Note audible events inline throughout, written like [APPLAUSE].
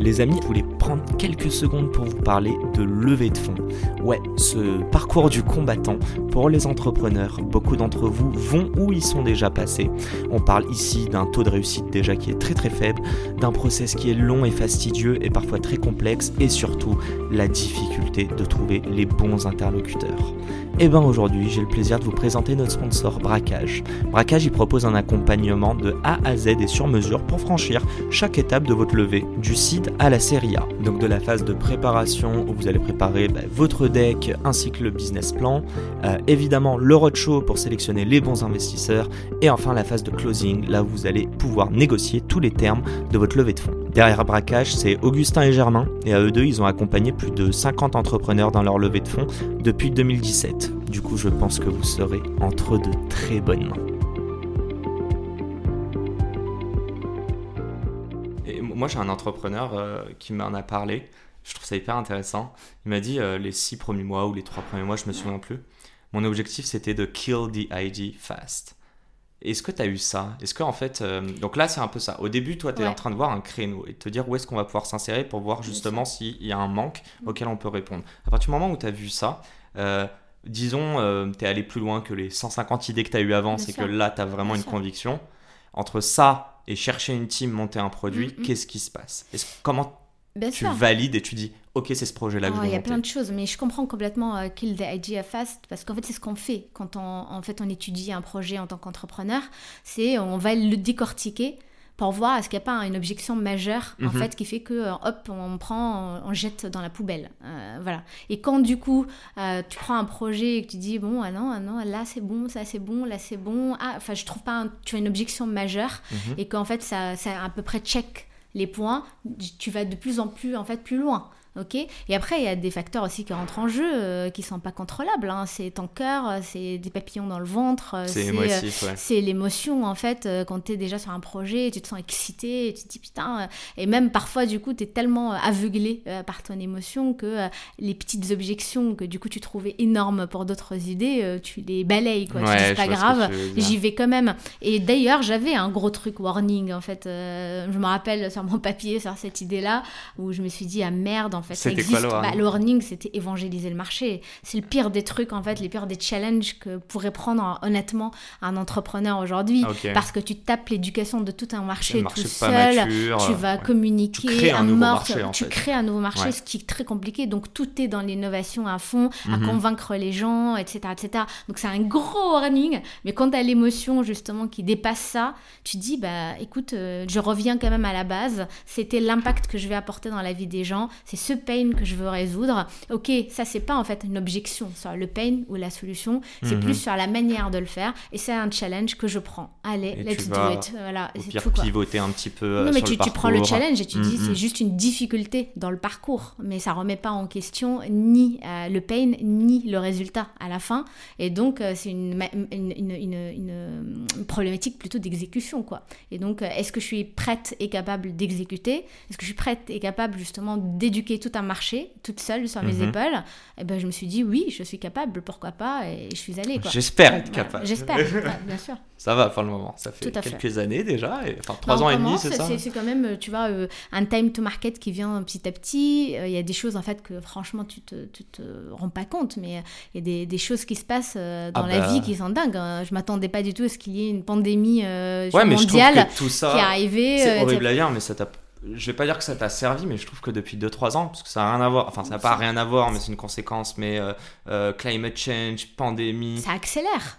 Les amis, je voulais prendre quelques secondes pour vous parler de levée de fonds. Ouais, ce parcours du combattant pour les entrepreneurs. Beaucoup d'entre vous vont où ils sont déjà passés. On parle ici d'un taux de réussite déjà qui est très très faible, d'un process qui est long et fastidieux et parfois très complexe et surtout la difficulté de trouver les bons interlocuteurs. Et bien aujourd'hui, j'ai le plaisir de vous présenter notre sponsor Braquage. Braquage, il propose un accompagnement de A à Z et sur mesure pour franchir chaque étape de votre levée, du seed à la série A. Donc de la phase de préparation où vous allez préparer bah, votre deck ainsi que le business plan, euh, évidemment le roadshow pour sélectionner les bons investisseurs et enfin la phase de closing là où vous allez pouvoir négocier tous les termes de votre levée de fonds. Derrière Braquage, c'est Augustin et Germain et à eux deux, ils ont accompagné plus de 50 entrepreneurs dans leur levée de fonds depuis 2017. Du coup, je pense que vous serez entre de très bonnes mains. Moi, j'ai un entrepreneur euh, qui m'en a parlé. Je trouve ça hyper intéressant. Il m'a dit euh, les six premiers mois ou les trois premiers mois, je me souviens plus. Mon objectif, c'était de kill the ID fast. Est-ce que tu as eu ça? Est-ce que en fait, euh, donc là c'est un peu ça. Au début, toi, tu es Ouais. en train de voir un créneau et de te dire où est-ce qu'on va pouvoir s'insérer pour voir justement s'il y a un manque auquel on peut répondre. À partir du moment où tu as vu ça, euh, disons, tu es allé plus loin que les 150 idées que tu as eues avant, c'est que là, tu as vraiment Bien une sûr. conviction. Entre ça et chercher une team, monter un produit, Mm, mm. qu'est-ce qui se passe? Est-ce- Comment Bien tu sûr. valides et tu dis, ok, c'est ce projet-là que Oh, je il y a plein de choses, mais je comprends complètement euh, kill the idea fast parce qu'en fait c'est ce qu'on fait quand on, en fait on étudie un projet en tant qu'entrepreneur, c'est on va le décortiquer pour voir est-ce qu'il n'y a pas une objection majeure en Mhm. fait qui fait que euh, hop on prend, on jette dans la poubelle, Euh, voilà. Et quand du coup euh, tu prends un projet et que tu dis bon ah non ah non là c'est bon ça c'est bon là c'est bon ah enfin je trouve pas un- tu as une objection majeure Mhm. et qu'en fait ça, ça à peu près check les points, tu vas de plus en plus en fait plus loin. Ok Et après, il y a des facteurs aussi qui rentrent en jeu euh, qui sont pas contrôlables. hein. C'est ton cœur, euh, c'est des papillons dans le ventre, euh, C'est euh, ouais. c'est l'émotion en fait euh, quand tu es déjà sur un projet, tu te sens excité, tu te dis putain, et même parfois du coup tu es tellement aveuglé par ton émotion que les petites objections que du coup tu trouvais énormes pour d'autres idées, tu les balayes quoi, Ouais, c'est pas grave, j'y vais quand même. Et d'ailleurs j'avais un gros truc warning en fait, je me rappelle sur mon [LAUGHS] papier sur cette idée là où je me suis dit ah merde en fait ça C'était quoi, existe. le warning Bah, le warning c'était évangéliser le marché, c'est le pire des trucs en fait, les pires des challenges que pourrait prendre honnêtement un entrepreneur aujourd'hui. Ok. Parce que tu tapes l'éducation de tout un marché tout seul, mature, tu vas ouais. communiquer Tu crées un à nouveau mort, marché, en tu fait. crées un nouveau marché, Ouais. ce qui est très compliqué. Donc tout est dans l'innovation à fond, à Mhm. convaincre les gens, etc., etc. Donc c'est un gros warning. Mais quand tu as l'émotion justement qui dépasse ça, tu dis bah écoute, euh, je reviens quand même à la base. C'était l'impact que je vais apporter dans la vie des gens. C'est ce pain que je veux résoudre. Ok, ça c'est pas en fait une objection sur le pain ou la solution. C'est Mhm. plus sur la manière de le faire. Et c'est un challenge que je prends. Allez, Et let's tu do it. Voilà, Au pire, tout quoi. pivoter un petit peu euh, Non, mais sur tu, le tu prends le challenge et tu dis c'est mm. juste une difficulté dans le parcours, mais ça remet pas en question ni euh, le pain ni le résultat à la fin. Et donc euh, c'est une, ma- une, une, une- une, problématique plutôt d'exécution quoi. Et donc euh, est-ce que je suis prête et capable d'exécuter? Est-ce que je suis prête et capable justement d'éduquer tout un marché toute seule sur mes Mhm. épaules Et ben je me suis dit oui, je suis capable, pourquoi pas Et je suis allée. J'espère être Voilà, capable. J'espère, [LAUGHS] ouais, bien sûr. Ça va pour le moment. Ça fait quelques années déjà. Et, enfin, trois Bah, ans et demi, c'est ça C'est c'est quand même, euh, tu vois, euh, un time to market qui vient petit à petit. Euh, Il y a des choses, en fait, que franchement, tu te, tu te rends pas compte, mais euh, il y a des, des choses qui se passent euh, dans Ah la bah. vie qui sont dingues. hein. Je m'attendais pas du tout à ce qu'il y ait une pandémie euh, Ouais, mais je mondiale que tout ça. qui est arrivée. C'est euh, horrible à dire, mais ça t'a. Je vais pas dire que ça t'a servi, mais je trouve que depuis 2-3 ans, parce que ça a rien à voir, enfin ça n'a pas rien à voir, mais c'est une conséquence, mais euh, euh, climate change, pandémie, ça accélère.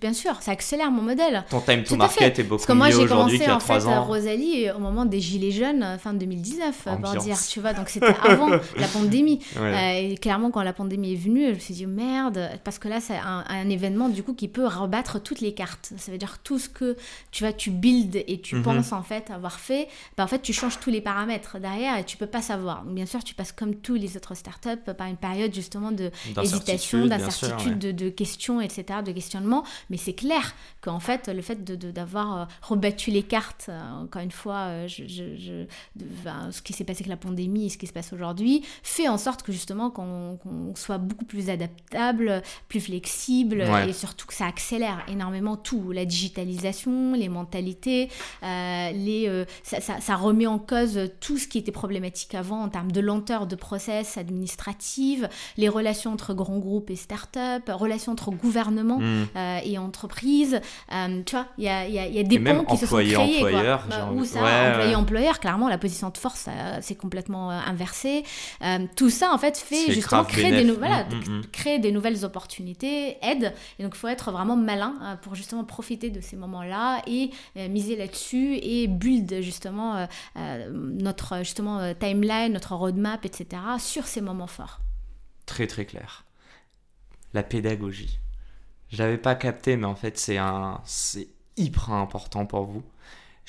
Bien sûr, ça accélère mon modèle. Ton time to market est beaucoup Parce que moi, j'ai commencé en fait 3 ans. Rosalie au moment des gilets jaunes, euh, fin 2019, euh, pour dire, tu vois. Donc c'était avant la pandémie. [LAUGHS] Ouais. Euh, et clairement, quand la pandémie est venue, je me suis dit merde, parce que là, c'est un, un événement du coup qui peut rebattre toutes les cartes. Ça veut dire tout ce que tu vois, tu builds et tu Mhm. penses en fait avoir fait, bah, en fait, tu changes tous les paramètres derrière et tu peux pas savoir. Donc, bien sûr, tu passes comme tous les autres startups par une période justement de hésitation, D'incertitude, bien sûr, d'incertitude, ouais. de, de questions, etc., de questionnement. Mais c'est clair qu'en fait, le fait de- de- d'avoir euh, rebattu les cartes, euh, encore une fois, euh, je, je- je- de- ben, ce qui s'est passé avec la pandémie et ce qui se passe aujourd'hui, fait en sorte que justement qu'on soit beaucoup plus adaptable, plus flexible Ouais. et surtout que ça accélère énormément tout. La digitalisation, les mentalités, euh, les, euh, ça, ça- ça remet en cause tout ce qui était problématique avant en termes de lenteur de process administrative, les relations entre grands groupes et start-up, relations entre gouvernements Mm. euh, et entreprises. Euh, tu vois, il y a, y a- y a des ponts qui se sont créés. quoi. j'ai Bah, Ou ça, Ouais, employé-employeur, clairement, la position de force, ça, c'est complètement euh, inversé. Euh, tout ça, en fait, fait justement créer des, voilà, Mm, mm, mm. créer des nouvelles opportunités, aide. Et donc, il faut être vraiment malin euh, pour justement profiter de ces moments-là et euh, miser là-dessus et build justement euh, euh, notre justement euh, timeline, notre roadmap, etc. sur ces moments forts. Très très clair. La pédagogie. J'avais pas capté, mais en fait, c'est un, c'est hyper important pour vous.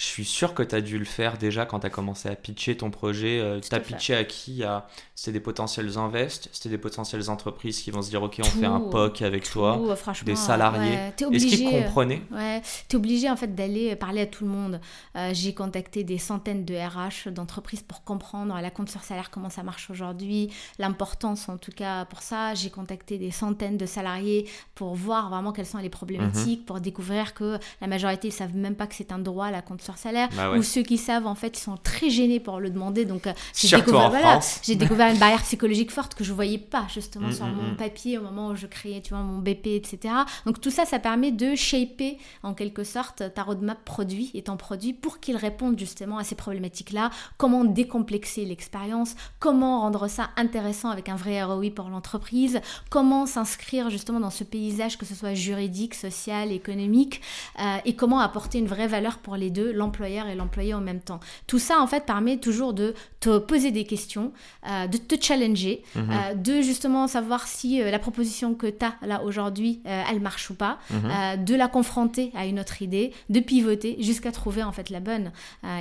Je suis sûr que tu as dû le faire déjà quand tu as commencé à pitcher ton projet. Euh, tu as pitché à qui? À... C'était des potentiels invests, c'était des potentielles entreprises qui vont se dire Ok, on fait un. POC avec toi. Euh, des salariés. ouais, Est-ce qu'ils euh, comprenaient? Ouais, tu es obligé en fait d'aller parler à tout le monde. Euh, j'ai contacté des centaines de RH d'entreprises pour comprendre la compte sur salaire, comment ça marche aujourd'hui, l'importance en tout cas pour ça. J'ai contacté des centaines de salariés pour voir vraiment quelles sont les Mhm. problématiques, pour découvrir que la majorité ne savent même pas que c'est un droit la compte sur salaire. Bah ouais. Ou ceux qui savent en fait ils sont très gênés pour le demander. Donc euh, j'ai découvert, voilà, j'ai découvert une barrière psychologique forte que je voyais pas justement Mm, sur mm, mon mm. papier au moment où je créais tu vois mon BP etc donc tout ça ça permet de shaper en quelque sorte ta roadmap produit et ton produit pour qu'il réponde justement à ces problématiques là comment décomplexer l'expérience? Comment rendre ça intéressant avec un vrai ROI pour l'entreprise? Comment s'inscrire justement dans ce paysage que ce soit juridique social économique euh, et comment apporter une vraie valeur pour les deux? L'employeur et l'employé en même temps tout ça en fait permet toujours de te poser des questions euh, de te challenger Mhm. euh, de justement savoir si euh, la proposition que tu as là aujourd'hui, elle marche ou pas, Mhm. de la confronter à une autre idée, de pivoter jusqu'à trouver en fait la bonne.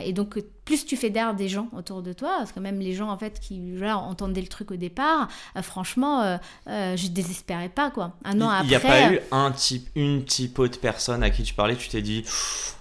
Et donc plus tu fédères des gens autour de toi, parce que même les gens en fait qui entendaient le truc au départ, euh, franchement, euh, euh, je désespérais pas quoi. Un an Il n'y a après. pas eu un type, une type de personne à qui tu parlais, tu t'es dit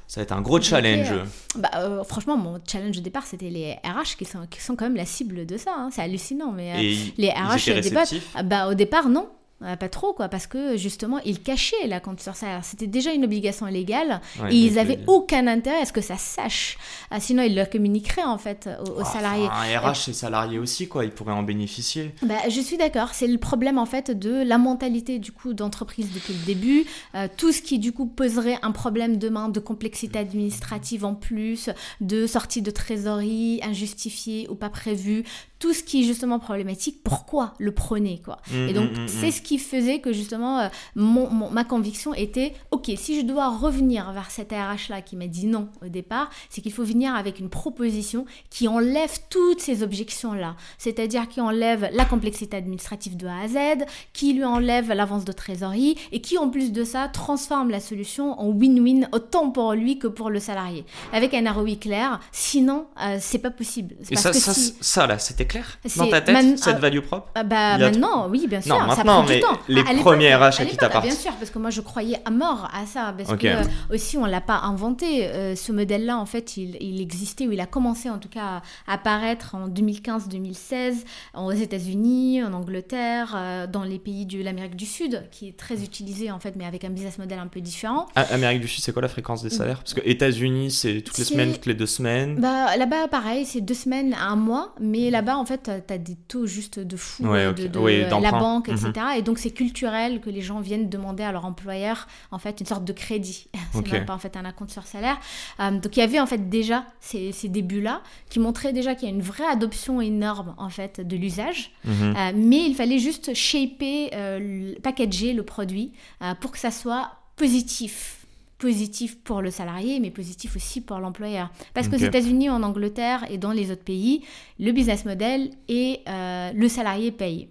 ça va être un gros challenge. Bah, euh, franchement, mon challenge au départ, c'était les RH qui sont, qui sont quand même la cible de ça. hein. C'est hallucinant, mais euh, Et les RH réceptifs? Ah bah, au départ, non. Euh, pas trop, quoi, parce que justement, ils cachaient la compte sur salaire. C'était déjà une obligation légale Ouais, et ils donc, avaient euh, aucun intérêt à ce que ça sache. Ah, sinon, ils le communiqueraient en fait aux, salariés. Un RH, c'est salarié aussi, quoi. Ils pourraient en bénéficier. Bah, je suis d'accord, c'est le problème en fait de la mentalité du coup d'entreprise depuis le début, Euh, tout ce qui du coup poserait un problème demain de complexité administrative en plus, de sortie de trésorerie injustifiée ou pas prévue, tout ce qui est justement problématique, pourquoi le prôner quoi Mm, Et donc mm, mm, c'est mm. ce qui faisait que justement euh, mon, mon- ma conviction était, ok, si je dois revenir vers cette RH là qui m'a dit non au départ, c'est qu'il faut venir avec une proposition qui enlève toutes ces objections là, c'est-à-dire qui enlève la complexité administrative de A à Z, qui lui enlève l'avance de trésorerie et qui en plus de ça transforme la solution en win-win autant pour lui que pour le salarié, avec un ROI clair. Sinon, euh, c'est pas possible. Et Parce ça, que ça, si- ça, là, c'était clair dans ta tête, man- cette ah, value propre ah bah maintenant, oui, bien sûr. Non, ça maintenant, prend du mais temps. les l'époque- premiers RH à qui t'as Bien sûr, parce que moi je croyais à mort à ça, parce que euh, aussi on l'a pas inventé. Euh, ce modèle-là, en fait, il, il existait ou il a commencé en tout cas à apparaître en 2015-2016 aux États-Unis, en Angleterre, euh, dans les pays de l'Amérique du Sud, qui est très utilisé en fait, mais avec un business model un peu différent. Ah, Amérique du Sud, c'est quoi la fréquence des salaires? Parce que États-Unis, c'est toutes les semaines, toutes les deux semaines. Bah, là-bas, pareil, c'est deux semaines à un mois, mais là-bas, en fait, tu as des taux juste de fou Ouais, de, de Oui, la banque, Mhm. etc. Et donc, c'est culturel que les gens viennent demander à leur employeur, en fait, une sorte de crédit. [LAUGHS] c'est même pas, en fait, un acompte sur salaire. Euh, donc, il y avait, en fait, déjà ces, ces débuts-là qui montraient déjà qu'il y a une vraie adoption énorme, en fait, de l'usage. Mhm. Euh, mais il fallait juste shaper, euh, packager le produit pour que ça soit positif positif pour le salarié, mais positif aussi pour l'employeur. Parce qu'aux. États-Unis, en Angleterre et dans les autres pays, le business model est euh, le salarié paye.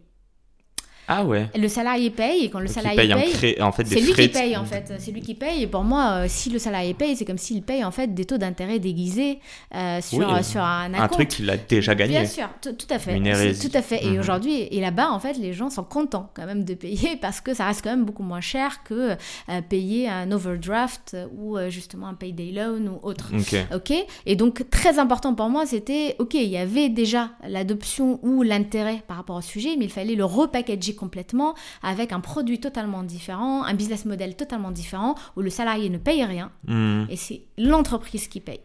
Ah ouais. Le salarié paye et quand le Donc, salarié paye, un paye, cré- en fait c'est lui qui paye en fait, c'est lui qui paye. Et pour moi, euh, si le salarié paye, c'est comme s'il paye en fait des taux d'intérêt déguisés euh, sur, Oui, sur un Un acompte. truc qu'il a déjà gagné. Bien sûr, tout, à fait. Tout à fait. Et Mhm. aujourd'hui, et là-bas, en fait, les gens sont contents quand même de payer [LAUGHS] parce que ça reste quand même beaucoup moins cher que euh, payer un overdraft ou euh, justement un payday loan ou autre. Ok. Ok, et donc très important pour moi, c'était ok, il y avait déjà l'adoption ou l'intérêt par rapport au sujet, mais il fallait le repackager complètement avec un produit totalement différent, un business model totalement différent où le salarié ne paye rien Hmm. et c'est l'entreprise qui paye.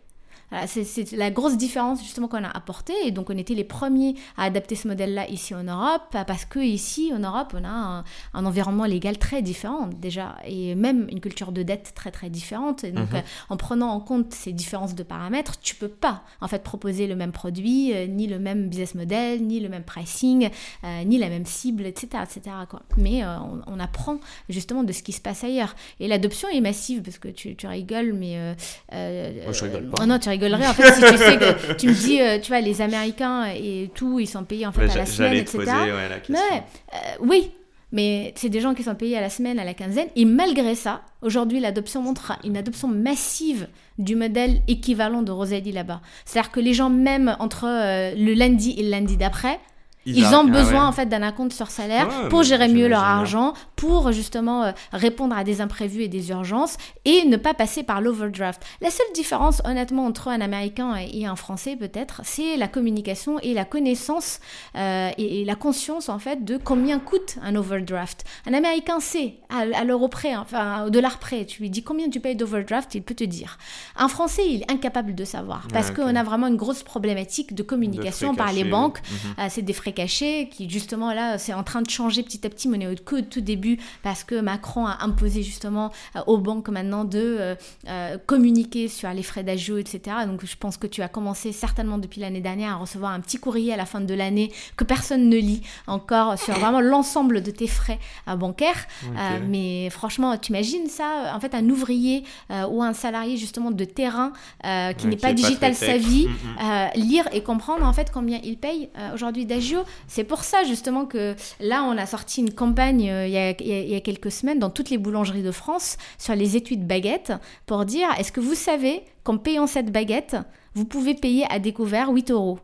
Voilà, c'est- la grosse différence justement qu'on a apportée et donc on était les premiers à adapter ce modèle-là ici en Europe parce que ici en Europe on a un, un environnement légal très différent déjà et même une culture de dette très très différente et donc Mhm. euh, en prenant en compte ces différences de paramètres tu peux pas en fait proposer le même produit euh, ni le même business model ni le même pricing euh, ni la même cible etc etc quoi mais on, on apprend justement de ce qui se passe ailleurs et l'adoption est massive parce que tu, tu rigoles mais Moi, je rigole pas. oh non tu rigolerais en fait si tu sais que tu me dis euh, tu vois les Américains et tout ils sont payés en fait Ouais, à la semaine etc poser ouais, la question. Ouais, euh, oui, mais c'est des gens qui sont payés à la semaine, à la quinzaine. Et malgré ça, aujourd'hui, l'adoption montre une adoption massive du modèle équivalent de Rosalie là-bas. C'est-à-dire que les gens, même entre euh, le lundi et le lundi d'après, ils, ont ah besoin ouais. en fait d'un acompte sur salaire Ouais, pour gérer mieux leur bien. argent, pour justement euh, répondre à des imprévus et des urgences et ne pas passer par l'overdraft. La seule différence honnêtement entre un Américain et un Français peut-être, c'est la communication et la connaissance euh, et, et la conscience en fait de combien coûte un overdraft. Un Américain sait à, à l'euro près, enfin au dollar près, tu lui dis combien tu payes d'overdraft, il peut te dire. Un Français il est incapable de savoir parce qu'on a vraiment une grosse problématique de communication De par les banques Mhm. euh, c'est des frais cachés qui justement là c'est en train de changer petit à petit mais on est au tout, tout début parce que Macron a imposé justement euh, aux banques maintenant de euh, euh, communiquer sur les frais d'agio etc donc je pense que tu as commencé certainement depuis l'année dernière à recevoir un petit courrier à la fin de l'année que personne ne lit encore sur vraiment l'ensemble de tes frais bancaires mais franchement, tu imagines ça En fait, un ouvrier ou un salarié justement de terrain qui n'est pas digital tech. savvy, Mm, mm. lire et comprendre en fait combien il paye aujourd'hui d'agio. C'est pour ça justement que là, on a sorti une campagne il y, a, il y a- quelques semaines dans toutes les boulangeries de France sur les étuis de baguettes pour dire est-ce que vous savez qu'en payant cette baguette, vous pouvez payer à découvert 8 euros?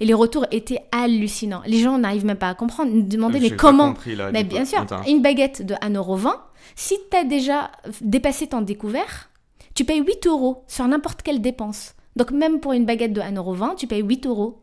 Et les retours étaient hallucinants. Les gens n'arrivent même pas à comprendre. Ils nous demandaient mais comment compris, là, mais bien sûr, Attends. une baguette de 1,20€, si tu as déjà dépassé ton découvert, tu payes 8 euros sur n'importe quelle dépense. Donc même pour une baguette de 1,20€, tu payes 8 euros.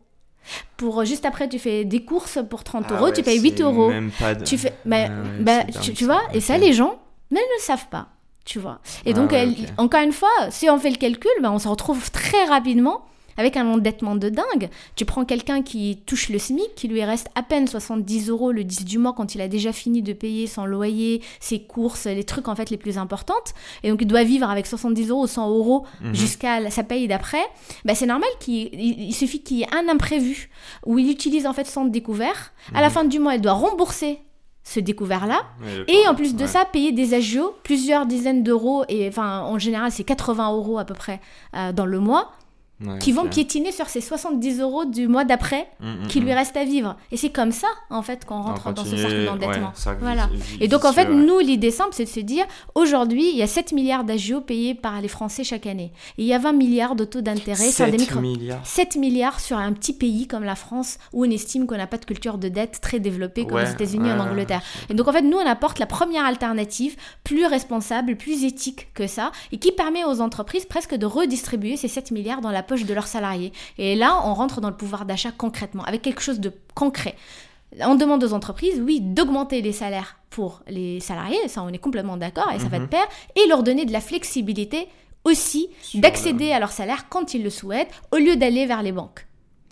Pour euh, juste après, tu fais des courses pour 30 Ah euros, ouais, tu payes 8 c'est euros. même pas de- Tu fais, bah, Ah ouais, bah, tu, tu vois, et ça, les gens, mais ils ne le savent pas, tu vois. Et Ah donc, ouais, elle- ok. encore une fois, si on fait le calcul, bah, on se retrouve très rapidement avec un endettement de dingue. Tu prends quelqu'un qui touche le SMIC, qui lui reste à peine 70 euros le 10 du mois quand il a déjà fini de payer son loyer, ses courses, les trucs en fait les plus importantes, et donc il doit vivre avec 70 euros ou 100 euros Mhm. jusqu'à sa paye d'après, bah, c'est normal qu'il il- il suffit qu'il y ait un imprévu où il utilise en fait son découvert. À la Mhm. fin du mois, il doit rembourser ce découvert-là. Ouais, Et en plus de Ouais. ça, payer des agios, plusieurs dizaines d'euros, et enfin en général c'est 80 euros à peu près euh, dans le mois, Ouais, qui vont piétiner sur ces 70 euros du mois d'après Mm, mm, qui lui mm. reste à vivre. Et c'est comme ça en fait qu'on On rentre dans ce cercle d'endettement. Voilà. Et donc en fait, ouais. nous, l'idée simple, c'est de se dire, aujourd'hui, il y a 7 milliards d'agios payés par les Français chaque année. Et il y a 20 milliards de taux d'intérêt sur des 7 micro... milliards. 7 milliards sur un petit pays comme la France où on estime qu'on n'a pas de culture de dette très développée comme aux États-Unis ouais, en Angleterre. Et donc en fait, nous, on apporte la première alternative plus responsable, plus éthique que ça et qui permet aux entreprises presque de redistribuer ces 7 milliards dans la poche de leurs salariés. Et là, on rentre dans le pouvoir d'achat concrètement, avec quelque chose de concret. On demande aux entreprises, oui, d'augmenter les salaires pour les salariés, ça on est complètement d'accord et ça va de Mhm. pair, et leur donner de la flexibilité aussi d'accéder à leur salaire quand ils le souhaitent, au lieu d'aller vers les banques.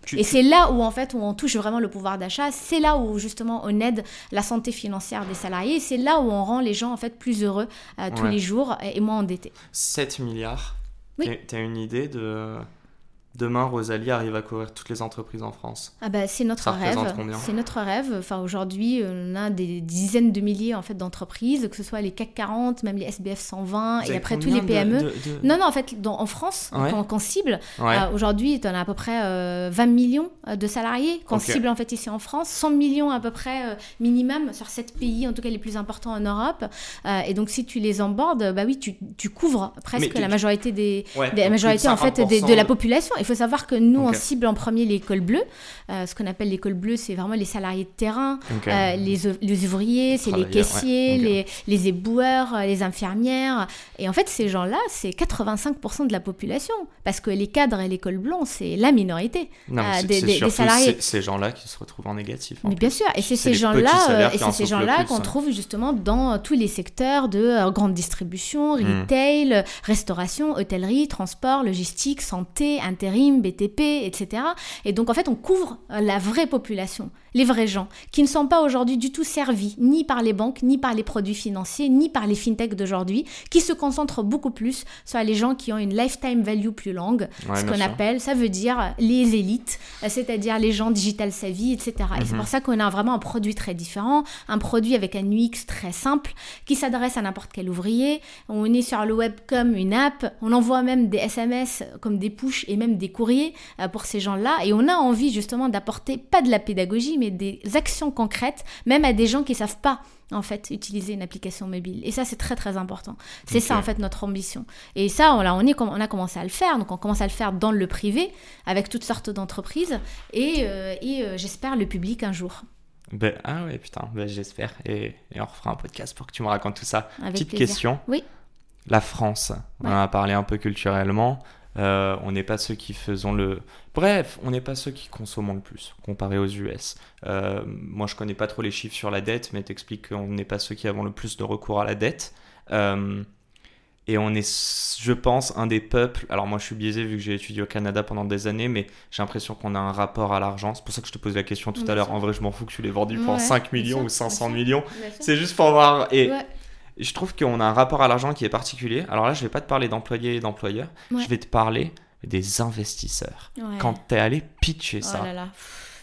Tu- Et tu- c'est là où en fait où on touche vraiment le pouvoir d'achat, c'est là où justement on aide la santé financière des salariés, c'est là où on rend les gens en fait plus heureux euh, tous Ouais. les jours et, et moins endettés. 7 milliards. Oui. T'as une idée de demain Rosalie arrive à couvrir toutes les entreprises en France Ah bah c'est notre rêve. C'est notre rêve. Enfin aujourd'hui, on a des dizaines de milliers en fait d'entreprises, que ce soit les CAC 40, même les SBF 120 et après tous les PME. Non non, en fait en France, qu'on cible, euh, aujourd'hui, tu en as à peu près 20 euh, millions euh, de salariés qu'on cible en fait ici en France, 100 millions à peu près minimum sur 7 pays en tout cas les plus importants en Europe. et donc si tu les embordes, bah oui, tu, tu couvres presque la majorité des, la majorité en fait de la population. Il faut savoir que nous, on cible en premier l'école bleue. Euh, ce qu'on appelle l'école bleue, c'est vraiment les salariés de terrain, euh, les, les, ouvriers, c'est les caissiers, les, les, éboueurs, euh, les infirmières. Et en fait, ces gens-là, c'est 85% de la population. Parce que les cadres et l'école bleue, c'est la minorité des, des, salariés. ces gens-là qui se retrouvent en négatif. Mais bien sûr, et c'est ces gens-là, c'est ces gens-là qu'on trouve justement dans tous les secteurs de grande distribution, hmm. retail, restauration, hôtellerie, transport, logistique, santé, BTP, etc. Et donc en fait, on couvre la vraie population les vrais gens, qui ne sont pas aujourd'hui du tout servis ni par les banques, ni par les produits financiers, ni par les fintechs d'aujourd'hui, qui se concentrent beaucoup plus sur les gens qui ont une lifetime value plus longue, ce qu'on appelle, ça veut dire les élites, c'est-à-dire les gens digital savvy, etc. Et c'est mhm. pour ça qu'on a vraiment un produit très différent, un produit avec un UX très simple, qui s'adresse à n'importe quel ouvrier. On est sur le web comme une app, on envoie même des SMS comme des push et même des courriers euh, pour ces gens-là, et on a envie justement d'apporter pas de la pédagogie, mais des actions concrètes, même à des gens qui savent pas en fait utiliser une application mobile. Et ça, c'est très très important. C'est ça en fait notre ambition. Et ça, on, on, est, on a commencé à le faire. Donc on commence à le faire dans le privé avec toutes sortes d'entreprises et, euh, et euh, j'espère le public un jour. Ben, ah ouais, putain, ben, j'espère. Et, on refera un podcast pour que tu me racontes tout ça. Petite question. Oui. La France, on en a parlé un peu culturellement. Euh, on n'est pas ceux qui faisons le. Bref, on n'est pas ceux qui consommons le plus comparé aux US. Euh, moi, je connais pas trop les chiffres sur la dette, mais t'expliques qu'on n'est pas ceux qui avons le plus de recours à la dette. Euh, et on est, je pense, un des peuples. Alors, moi, je suis biaisé vu que j'ai étudié au Canada pendant des années, mais j'ai l'impression qu'on a un rapport à l'argent. C'est pour ça que je te posais la question tout à l'heure. En vrai, je m'en fous que tu l'aies vendu pour 5 millions ou 500 millions. C'est juste pour voir. Et je trouve qu'on a un rapport à l'argent qui est particulier. Alors là, je vais pas te parler d'employés et d'employeurs, je vais te parler des investisseurs. Quand tu es allé pitcher oh ça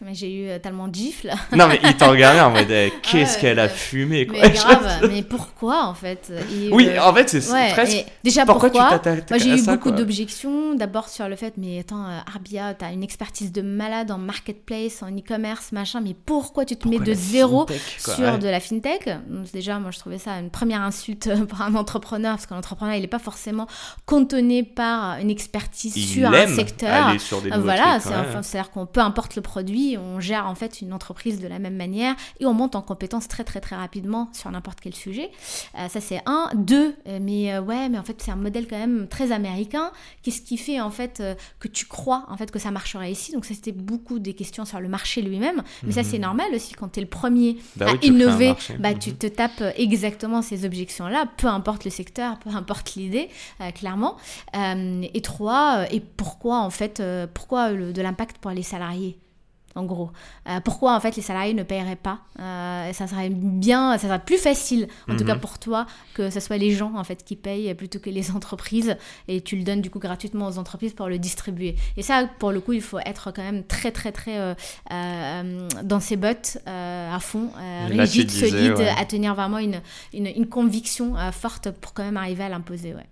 mais j'ai eu euh, tellement de gifles. [LAUGHS] non, mais il t'en regardé en mode eh, qu'est-ce qu'elle a fumé quoi. Mais [LAUGHS] grave, mais pourquoi en fait Oui, euh, en fait, c'est ouais, presque. Déjà pourquoi, pourquoi Moi j'ai eu beaucoup d'objections. D'abord sur le fait, mais attends, euh, Arbia, t'as une expertise de malade en marketplace, en e-commerce, machin, mais pourquoi tu te mets de zéro sur de la fintech? Déjà, moi je trouvais ça une première insulte pour un entrepreneur, parce qu'un entrepreneur il n'est pas forcément cantonné par une expertise sur un secteur. Aller sur des voilà, c'est-à-dire qu'on peu importe le produit on gère en fait une entreprise de la même manière et on monte en compétence très très très rapidement sur n'importe quel sujet. Euh, ça c'est un. Deux, euh, mais euh, ouais, mais en fait c'est un modèle quand même très américain. Qu'est-ce qui fait en fait que tu crois en fait que ça marcherait ici? Donc ça c'était beaucoup des questions sur le marché lui-même. Mais ça c'est mhm. normal aussi quand tu es le premier bah à innover, bah, tu mhm. te tapes exactement ces objections-là, peu importe le secteur, peu importe l'idée, clairement. et trois, et pourquoi en fait, pourquoi de l'impact pour les salariés? En gros. Euh, pourquoi en fait les salariés ne paieraient pas? Euh, Ça serait bien, ça serait plus facile, en tout cas mhm. pour toi, que ce soit les gens en fait qui payent plutôt que les [LAUGHS] entreprises, et tu le donnes du coup gratuitement aux entreprises pour le distribuer. Et ça, pour le coup, il faut être quand même très très très euh, dans ses bottes à fond, rigide, solide, à tenir vraiment une, une, une conviction forte pour quand même arriver à l'imposer. Ouais.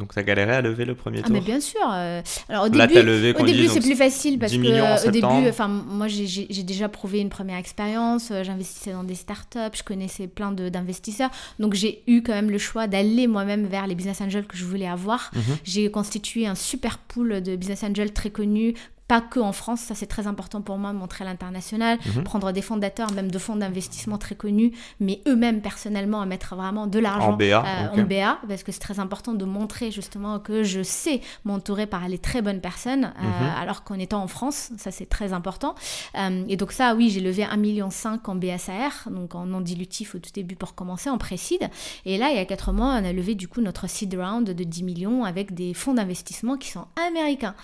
Donc, tu as galéré à lever le premier tour ah, mais bien sûr. Euh, alors, au début, au début c'est plus facile parce que au début, enfin, moi, j'ai déjà prouvé une première expérience. Euh, j'investissais dans des startups, je connaissais plein d'investisseurs. Donc, j'ai eu quand même le choix d'aller moi-même vers les business angels que je voulais avoir. Mhm. J'ai constitué un super pool de business angels très connus pas que en France, ça c'est très important pour moi, montrer l'international, mhm. prendre des fondateurs, même de fonds d'investissement très connus, mais eux-mêmes personnellement à mettre vraiment de l'argent en BA, euh, en BA parce que c'est très important de montrer justement que je sais m'entourer par les très bonnes personnes, euh, mhm. alors qu'en étant en France, ça c'est très important. Euh, et donc ça, oui, j'ai levé 1,5 million en BSAR, donc en non dilutif au tout début pour commencer, en précide. Et là, il y a 4 mois, on a levé du coup notre seed round de 10 millions avec des fonds d'investissement qui sont américains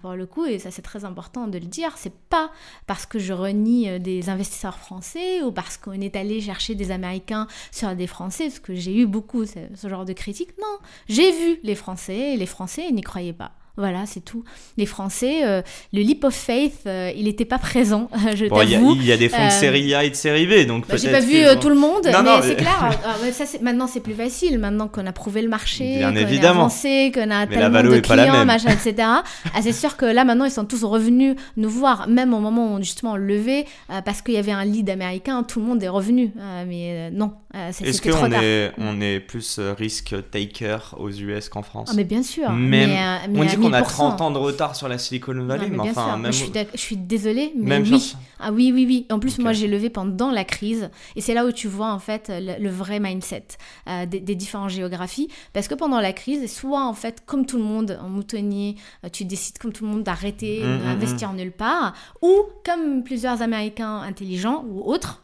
pour le coup, et ça c'est très important de le dire, c'est pas parce que je renie euh, des investisseurs français ou parce qu'on est allé chercher des Américains sur des Français, parce que j'ai eu beaucoup ce, genre de critiques. Non, j'ai vu les Français et les Français n'y croyaient pas. Voilà, c'est tout. Les Français, euh, le leap of faith, euh, il n'était pas présent, [LAUGHS] je Bon, il y, a- t'avoue. il y a des fonds de Euh, série A et de série B, donc Bah. J'ai pas vu tout le monde, Non, mais c'est clair. [LAUGHS] ah, ça, maintenant, c'est plus facile. Maintenant qu'on a prouvé le marché, qu'on a avancé, qu'on a Mais tellement de clients, machin, etc. ah, c'est sûr que là, maintenant, ils sont tous revenus nous voir, même au moment où justement on levait, euh, parce qu'il y avait un lead américain, tout le monde est revenu. Mais non, c'est- Est-ce qu'on est, on est plus risk taker aux US qu'en France? Ah, mais bien sûr. Même- mais, mais On à dit qu'on a 1000%. 30 ans de retard sur la Silicon Non, Valley, mais enfin, même, je, suis d'ac- je suis désolée, mais même oui. Ah oui, oui, oui. En plus, moi, j'ai levé pendant la crise. Et c'est là où tu vois, en fait, le, le vrai mindset euh, des, des différentes géographies. Parce que pendant la crise, soit, en fait, comme tout le monde, en moutonnier, euh, tu décides comme tout le monde d'arrêter, Mm, mm, d'investir nulle part. Ou, comme plusieurs Américains intelligents ou autres,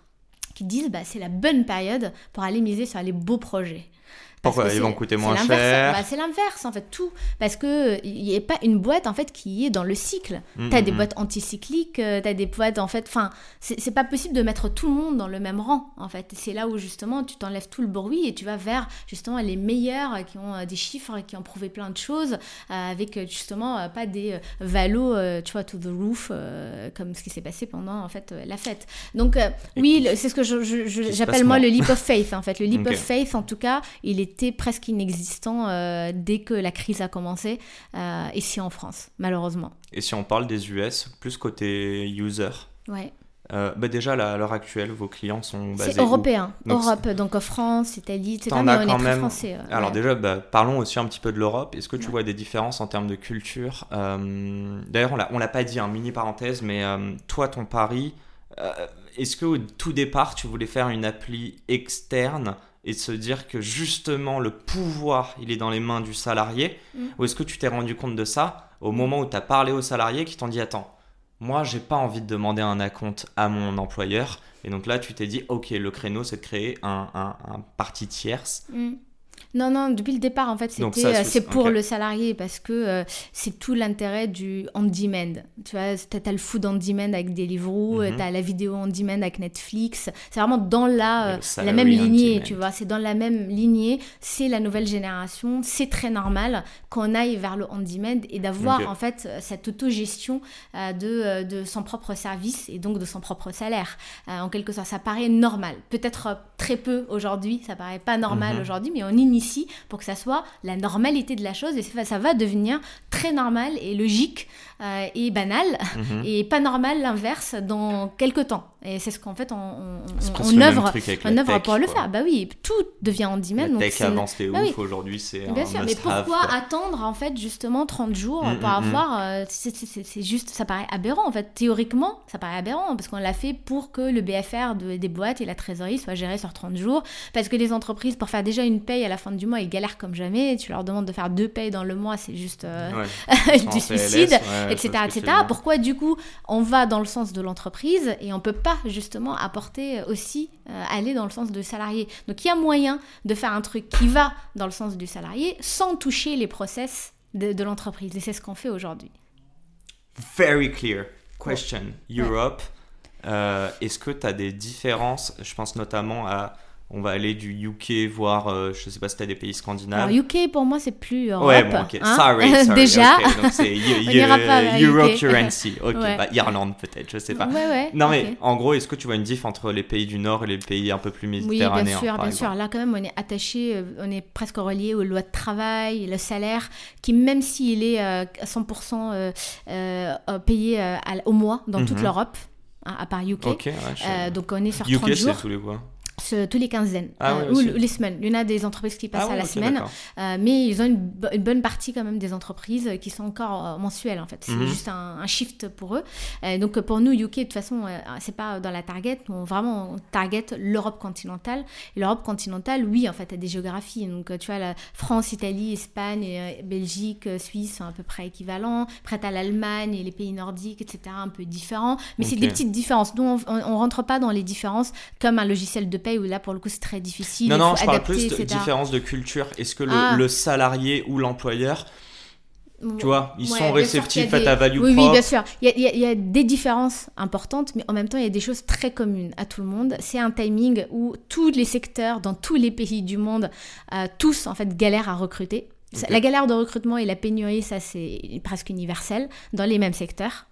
qui disent, bah, c'est la bonne période pour aller miser sur les beaux projets. Parce Pourquoi Ils vont coûter moins cher. Bah, c'est l'inverse en fait tout parce que il n'y a pas une boîte en fait qui est dans le cycle. Mm, T'as mm, des mm. boîtes anticycliques, euh, t'as des boîtes en fait. Enfin, c'est pas possible de mettre tout le monde dans le même rang en fait. C'est là où justement tu t'enlèves tout le bruit et tu vas vers justement les meilleurs qui ont euh, des chiffres qui ont prouvé plein de choses euh, avec justement pas des valos, tu vois, to the roof comme ce qui s'est passé pendant en fait la fête. Donc oui, c'est ce que j'appelle moi le leap of faith en fait. Le leap of faith en tout cas, il était presque inexistant euh, dès que la crise a commencé euh, ici en France, malheureusement. Et si on parle des US, plus côté user, Ouais. euh, bah déjà là, à l'heure actuelle, vos clients sont basés C'est où européen, Donc, Europe, donc France, Italie, etc. Mais on est quand très même- français. euh, Alors ouais. déjà, bah, parlons aussi un petit peu de l'Europe. Est-ce que tu Ouais. vois des différences en termes de culture Euh, D'ailleurs, on l'a, on l'a pas dit, un mini parenthèse, mais toi, ton pari, est-ce que au tout départ, tu voulais faire une appli externe et se dire que justement le pouvoir, il est dans les mains du salarié Mm. Ou est-ce que tu t'es rendu compte de ça au moment où tu as parlé aux salariés qui t'ont dit attends, moi, j'ai pas envie de demander un acompte à mon employeur. Et donc là, tu t'es dit, ok, le créneau, c'est de créer un, un, un parti tierce. Mm. Non, non, depuis le départ, en fait, c'était, euh, c'est- pour le salarié parce que euh, c'est tout l'intérêt du on-demand. Tu vois, t'as, le food on-demand avec Deliveroo, euh, Mhm. t'as la vidéo on-demand avec Netflix. C'est vraiment dans la, la même lignée, tu vois. C'est dans la même lignée. C'est la nouvelle génération. C'est très normal qu'on aille vers le on-demand et d'avoir, en fait, cette autogestion euh, de, de son propre service et donc de son propre salaire. Euh, en quelque sorte, ça paraît normal. Peut-être très peu aujourd'hui, ça paraît pas normal Mhm. aujourd'hui, mais on initie pour que ça soit la normalité de la chose et ça va devenir très normal et logique euh, et banal Mhm. et pas normal l'inverse dans quelques temps. Et c'est ce qu'en fait on, on, œuvre, on œuvre tech, pour le faire. Bah oui, tout devient en demand. La tech avant c'était bah ouf, oui. aujourd'hui c'est Bien un sûr, mais pourquoi quoi. attendre en fait justement 30 jours Mm, pour mm, avoir euh, c'est juste ça paraît aberrant en fait théoriquement ça paraît aberrant parce qu'on l'a fait pour que le BFR de- des boîtes et la trésorerie soient gérés sur 30 jours parce que les entreprises pour faire déjà une paye à la fin du mois ils galèrent comme jamais. Tu leur demandes de faire deux payes dans le mois c'est juste euh, Ouais. [LAUGHS] du PLS, suicide ouais, etc etc pourquoi du coup on va dans le sens de l'entreprise et on peut pas justement apporter aussi euh, aller dans le sens du salarié donc il y a moyen de faire un truc qui va dans le sens du salarié sans toucher les process de, de l'entreprise. Et c'est ce qu'on fait aujourd'hui. Very clear. Question. Europe, euh, est-ce que tu as des différences Je pense notamment à. On va aller du UK voir, euh, je sais pas si tu as des pays scandinaves. alors UK pour moi c'est plus Europe ouais, bon, ok. hein. sorry, [LAUGHS] sorry. déjà ok, donc c'est [LAUGHS] Euro UK. currency. [LAUGHS] Ok, Ouais. bah, Irlande peut-être, je sais pas. ouais ouais Non, mais en gros, est-ce que tu vois une diff entre les pays du Nord et les pays un peu plus Oui, bien méditerranéens sûr, bien sûr. Là, quand même, on est attaché, euh, on est presque relié aux lois de travail, le salaire, qui, même s'il est euh, à 100% euh, euh, euh, payé euh, au mois dans toute Mhm. l'Europe, hein, à part UK. Ok, ouais, je- Euh, donc, on est sur UK, 30 c'est jours. tous les ce- tous les quinzaines Ah euh, ou les semaines. Il y en a des entreprises qui passent Ah à la semaine, euh, mais ils ont une, bo- une bonne partie quand même des entreprises euh, qui sont encore euh, mensuelles en fait. C'est Mhm. juste un, un shift pour eux. Euh, donc euh, pour nous, UK, de toute façon, euh, c'est pas dans la target. Nous, on- vraiment, on target l'Europe continentale. L'Europe continentale, oui, en fait, a des géographies. Donc euh, tu vois, la France, Italie, Espagne, euh, Belgique, euh, Suisse sont à peu près équivalents. Prête à l'Allemagne et les pays nordiques, etc., un peu différents. Mais c'est des petites différences. Nous, on, on, on rentre pas dans les différences comme un logiciel de paye où là, pour le coup, c'est très difficile. Non, non, je parle plus de etc. différence de culture. Est-ce que le, Ah. le salarié ou l'employeur, tu vois, ils Ouais, sont réceptifs à ta value Oui, propre oui, bien sûr. Y a- il y a des différences importantes, mais en même temps, il y a des choses très communes à tout le monde. C'est un timing où tous les secteurs, dans tous les pays du monde, euh, tous, en fait, galèrent à recruter. La galère de recrutement et la pénurie, ça c'est presque universel dans les mêmes secteurs.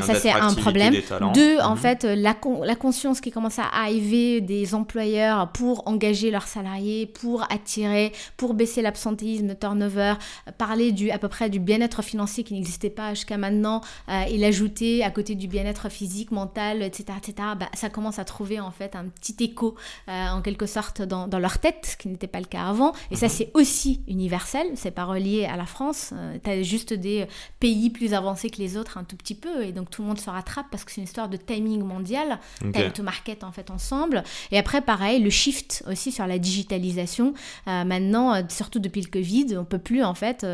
Ça c'est un problème. Deux, en mhm. fait, la, la conscience qui commence à arriver des employeurs pour engager leurs salariés, pour attirer, pour baisser l'absentéisme, le turnover, parler du à peu près du bien-être financier qui n'existait pas jusqu'à maintenant euh, et l'ajouter à côté du bien-être physique, mental, etc., etc. Bah, ça commence à trouver en fait un petit écho euh, en quelque sorte dans, dans, leur tête, ce qui n'était pas le cas avant. Et ça mhm. c'est aussi universel c'est pas relié à la France. Euh, tu as juste des pays plus avancés que les autres un tout petit peu, et donc tout le monde se rattrape parce que c'est une histoire de timing mondial, time to market en fait ensemble. Et après, pareil, le shift aussi sur la digitalisation. Euh, maintenant, euh, surtout depuis le Covid, on peut plus en fait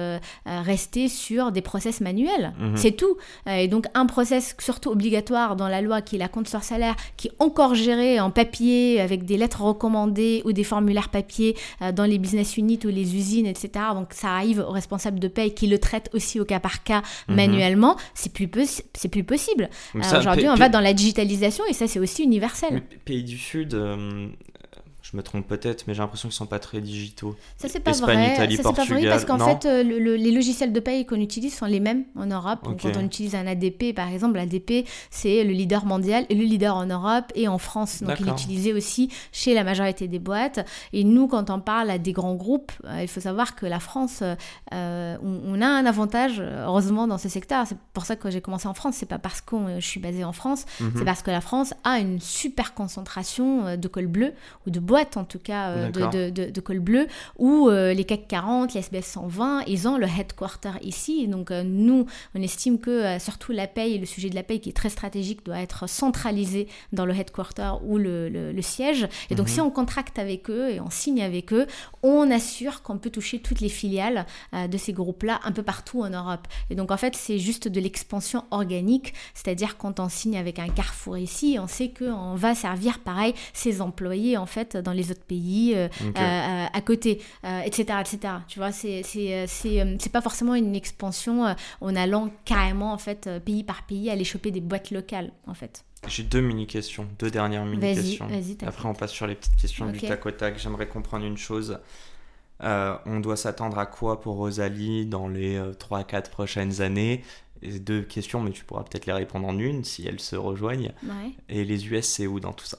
rester sur des process manuels. Mhm. C'est tout. et donc un process surtout obligatoire dans la loi qui est la compte sur salaire, qui est encore géré en papier avec des lettres recommandées ou des formulaires papier dans les business units ou les usines, etc donc ça arrive aux responsables de paye qui le traitent aussi au cas par cas mhm. manuellement, c'est plus, c'est plus possible. Euh, aujourd'hui, on va dans la digitalisation et ça, c'est aussi universel. pays du Sud, euh, je me trompe peut-être, mais j'ai l'impression qu'ils sont pas très digitaux. Ça c'est pas vrai. Italie, ça, Portugal. Pas vrai parce qu'en fait, euh, les logiciels de paye qu'on utilise sont les mêmes en Europe. quand on utilise un ADP, par exemple, l'ADP c'est le leader mondial et le leader en Europe et en France. Donc il est utilisé aussi chez la majorité des boîtes. Et nous, quand on parle à des grands groupes, euh, il faut savoir que la France, euh, on, a un avantage, heureusement, dans ce secteur. C'est pour ça que j'ai commencé en France. C'est pas parce que je suis basée en France, mhm. c'est parce que la France a une super concentration de col bleu ou de boîtes en tout cas euh, de, de, de, col bleu, où euh, les CAC 40, les SBS 120, ils ont le headquarter ici. Donc euh, nous, on estime que surtout la paye, le sujet de la paye qui est très stratégique, doit être centralisé dans le headquarter ou le, le, siège. Et donc mhm. si on contracte avec eux et on signe avec eux, on assure qu'on peut toucher toutes les filiales de ces groupes-là un peu partout en Europe. Et donc en fait, c'est juste de l'expansion organique, c'est-à-dire quand on signe avec un Carrefour ici, on sait qu'on va servir pareil ses employés en fait dans les autres pays euh, euh, euh, à côté, etc., etc. Tu vois, c'est c'est pas forcément une expansion en allant carrément en fait pays par pays aller choper des boîtes locales en fait. J'ai deux mini-questions, deux dernières mini-questions. Après, on passe sur les petites questions du tac au tac. J'aimerais comprendre une chose. on doit s'attendre à quoi pour Rosalie dans les 3-4 prochaines années? Deux questions, mais tu pourras peut-être les répondre en une si elles se rejoignent. Et les US, c'est où dans tout ça?